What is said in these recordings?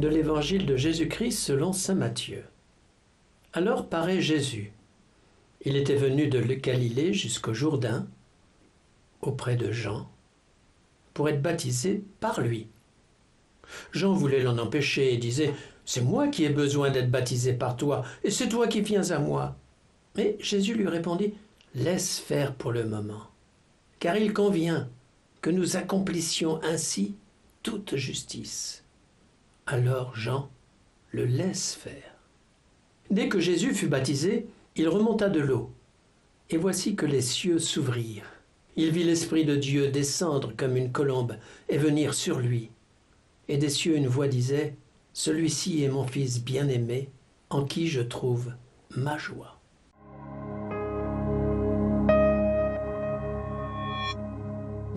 de l'évangile de Jésus-Christ selon saint Matthieu. Alors paraît Jésus. Il était venu de Galilée jusqu'au Jourdain, auprès de Jean, pour être baptisé par lui. Jean voulait l'en empêcher et disait C'est moi qui ai besoin d'être baptisé par toi, et c'est toi qui viens à moi. Mais Jésus lui répondit Laisse faire pour le moment, car il convient que nous accomplissions ainsi toute justice. Alors Jean le laisse faire. Dès que Jésus fut baptisé, il remonta de l'eau. Et voici que les cieux s'ouvrirent. Il vit l'Esprit de Dieu descendre comme une colombe et venir sur lui. Et des cieux une voix disait, Celui-ci est mon Fils bien-aimé, en qui je trouve ma joie.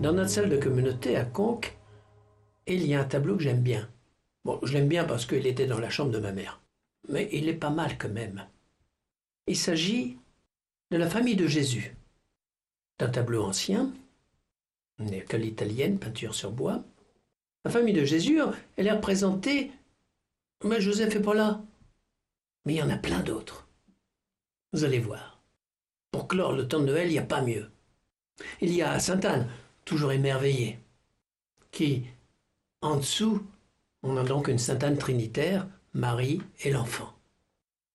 Dans notre salle de communauté à Conques, il y a un tableau que j'aime bien. Bon, je l'aime bien parce qu'il était dans la chambre de ma mère. Mais il est pas mal quand même. Il s'agit de la famille de Jésus. D'un tableau ancien, une école italienne, peinture sur bois. La famille de Jésus, elle est représentée. Mais Joseph n'est pas là. Mais il y en a plein d'autres. Vous allez voir. Pour clore le temps de Noël, il n'y a pas mieux. Il y a Sainte Anne, toujours émerveillée, qui, en dessous, on a donc une Sainte Anne trinitaire, Marie et l'enfant.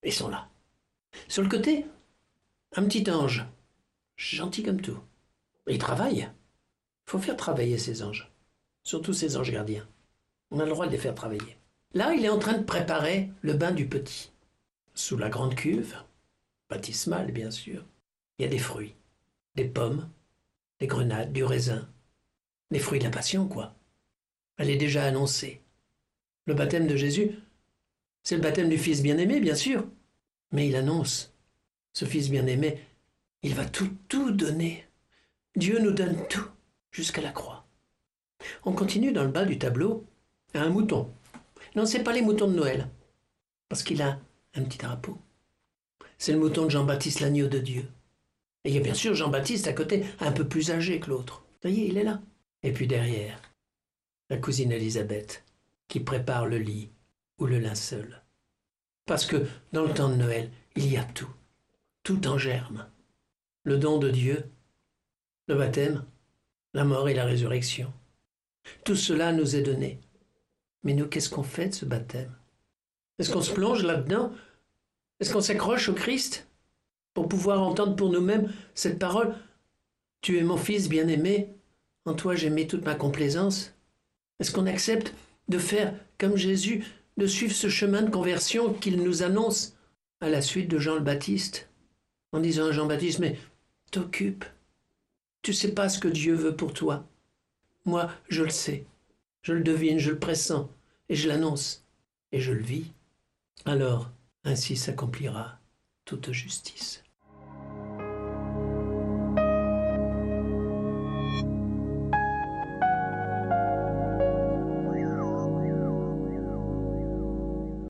Ils sont là. Sur le côté, un petit ange, gentil comme tout. Il travaille. Il faut faire travailler ces anges, surtout ces anges gardiens. On a le droit de les faire travailler. Là, il est en train de préparer le bain du petit. Sous la grande cuve, baptismale bien sûr, il y a des fruits, des pommes, des grenades, du raisin, des fruits de la passion, quoi. Elle est déjà annoncée. Le baptême de Jésus, c'est le baptême du Fils bien-aimé, bien sûr. Mais il annonce, ce Fils bien-aimé, il va tout, tout donner. Dieu nous donne tout, jusqu'à la croix. On continue dans le bas du tableau à un mouton. Non, c'est pas les moutons de Noël, parce qu'il a un petit drapeau. C'est le mouton de Jean-Baptiste, l'agneau de Dieu. Et il y a bien sûr Jean-Baptiste à côté, un peu plus âgé que l'autre. Vous voyez, il est là. Et puis derrière, la cousine Elisabeth, qui prépare le lit ou le linceul. Parce que dans le temps de Noël, il y a tout, tout en germe. Le don de Dieu, le baptême, la mort et la résurrection. Tout cela nous est donné. Mais nous, qu'est-ce qu'on fait de ce baptême? Est-ce qu'on se plonge là-dedans? Est-ce qu'on s'accroche au Christ pour pouvoir entendre pour nous-mêmes cette parole? Tu es mon fils bien-aimé, en toi j'ai mis toute ma complaisance Est-ce qu'on accepte de faire comme Jésus, de suivre ce chemin de conversion qu'il nous annonce à la suite de Jean le Baptiste, en disant à Jean-Baptiste, mais t'occupe, tu sais pas ce que Dieu veut pour toi. Moi, je le sais, je le devine, je le pressens, et je l'annonce, et je le vis. Alors, ainsi s'accomplira toute justice.